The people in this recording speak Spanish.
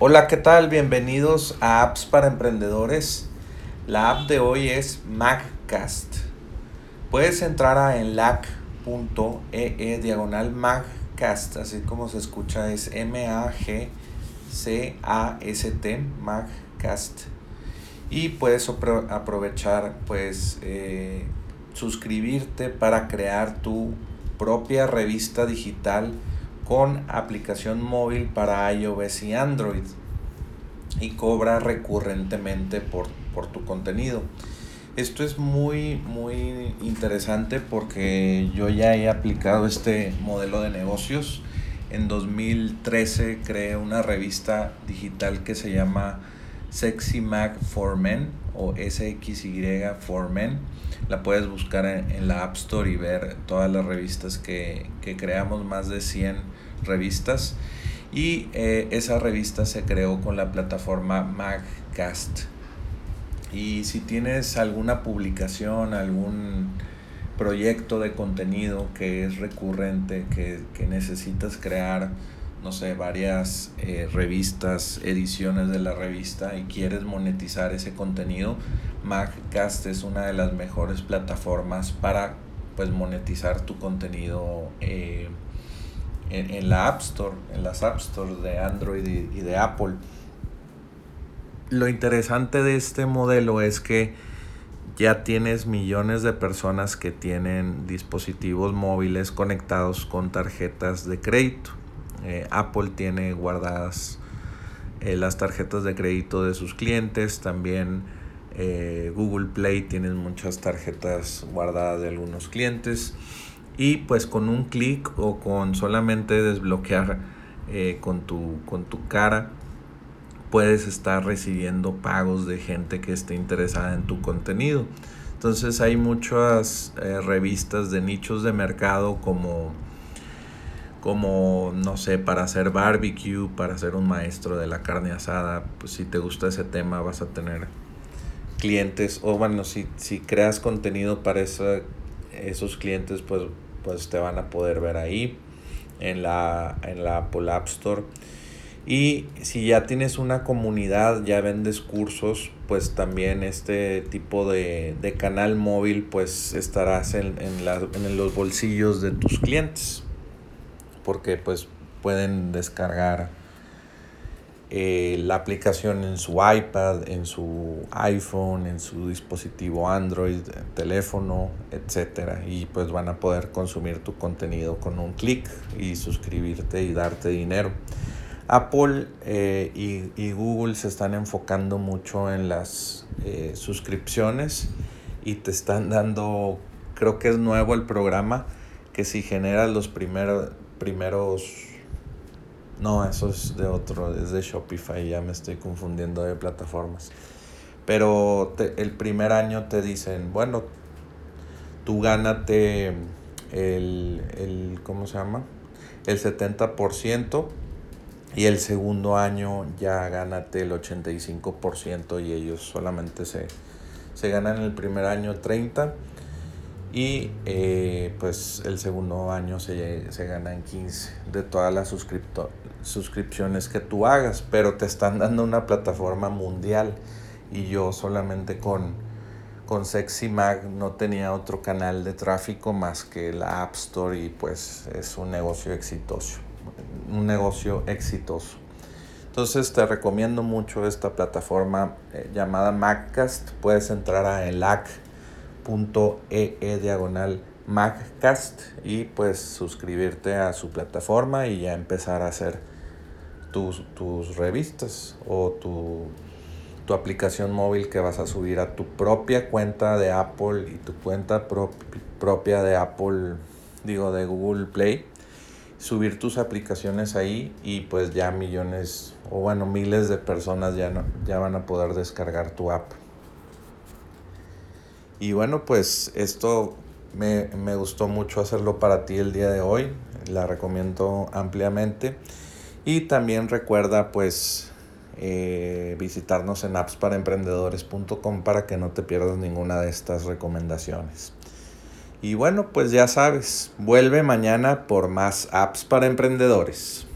Hola, ¿qué tal? Bienvenidos a Apps para Emprendedores. La app de hoy es MagCast. Puedes entrar a enlac.ee diagonal MagCast, así como se escucha, es M-A-G-C-A-S-T, MagCast. Y puedes aprovechar, pues, eh, suscribirte para crear tu propia revista digital con aplicación móvil para iOS y Android y cobra recurrentemente por, por tu contenido. Esto es muy, muy interesante porque yo ya he aplicado este modelo de negocios. En 2013 creé una revista digital que se llama Sexy Mag for Men o SXY for Men. La puedes buscar en, la App Store y ver todas las revistas que, que creamos, más de 100 revistas. Y eh, esa revista se creó con la plataforma Magcast. Y si tienes alguna publicación, algún proyecto de contenido que es recurrente, que, que necesitas crear, no sé, varias eh, revistas, ediciones de la revista y quieres monetizar ese contenido, Magcast es una de las mejores plataformas para pues monetizar tu contenido eh, en, la App Store, en las App Stores de Android y, de Apple. Lo interesante de este modelo es que ya tienes millones de personas que tienen dispositivos móviles conectados con tarjetas de crédito. Eh, Apple tiene guardadas eh, las tarjetas de crédito de sus clientes, también eh, Google Play tiene muchas tarjetas guardadas de algunos clientes y pues con un clic o con solamente desbloquear con, tu, con tu cara puedes estar recibiendo pagos de gente que esté interesada en tu contenido. Entonces hay muchas revistas de nichos de mercado como como, no sé, para hacer barbecue, para ser un maestro de la carne asada, pues si te gusta ese tema vas a tener clientes, o bueno, si, si creas contenido para esos clientes, pues, pues te van a poder ver ahí en la, en la Apple App Store. Y si ya tienes una comunidad, ya vendes cursos, pues también este tipo de, canal móvil, pues estarás en, en, la, en los bolsillos de tus clientes porque pues pueden descargar eh, la aplicación en su iPad, en su iPhone, en su dispositivo Android, teléfono, etc. Y pues van a poder consumir tu contenido con un clic y suscribirte y darte dinero. Apple eh, y, Google se están enfocando mucho en las eh, suscripciones y te están dando, creo que es nuevo el programa, que si generas los primeros primeros... No, eso es de otro, es de Shopify, ya me estoy confundiendo de plataformas. Pero el primer año te dicen, bueno, tú gánate el, el ¿cómo se llama? El 70% y el segundo año ya gánate el 85% y ellos solamente se, se ganan el primer año 30% y eh, pues el segundo año se, se gana en 15 de todas las suscripciones que tú hagas, pero te están dando una plataforma mundial y yo solamente con, con Sexy Mag no tenía otro canal de tráfico más que la App Store y pues es un negocio exitoso, un negocio exitoso. Entonces te recomiendo mucho esta plataforma eh, llamada Maccast. Puedes entrar a ELAC .ee diagonal Maccast y pues suscribirte a su plataforma y ya empezar a hacer tus, tus revistas o tu, tu, aplicación móvil que vas a subir a tu propia cuenta de Apple y tu cuenta propia de Apple, digo de Google Play. Subir tus aplicaciones ahí y pues ya millones o bueno miles de personas ya, no, ya van a poder descargar tu app. Y bueno, pues esto me, gustó mucho hacerlo para ti el día de hoy. La recomiendo ampliamente. Y también recuerda pues eh, visitarnos en appsparaemprendedores.com para que no te pierdas ninguna de estas recomendaciones. Y bueno, pues ya sabes, vuelve mañana por más apps para emprendedores.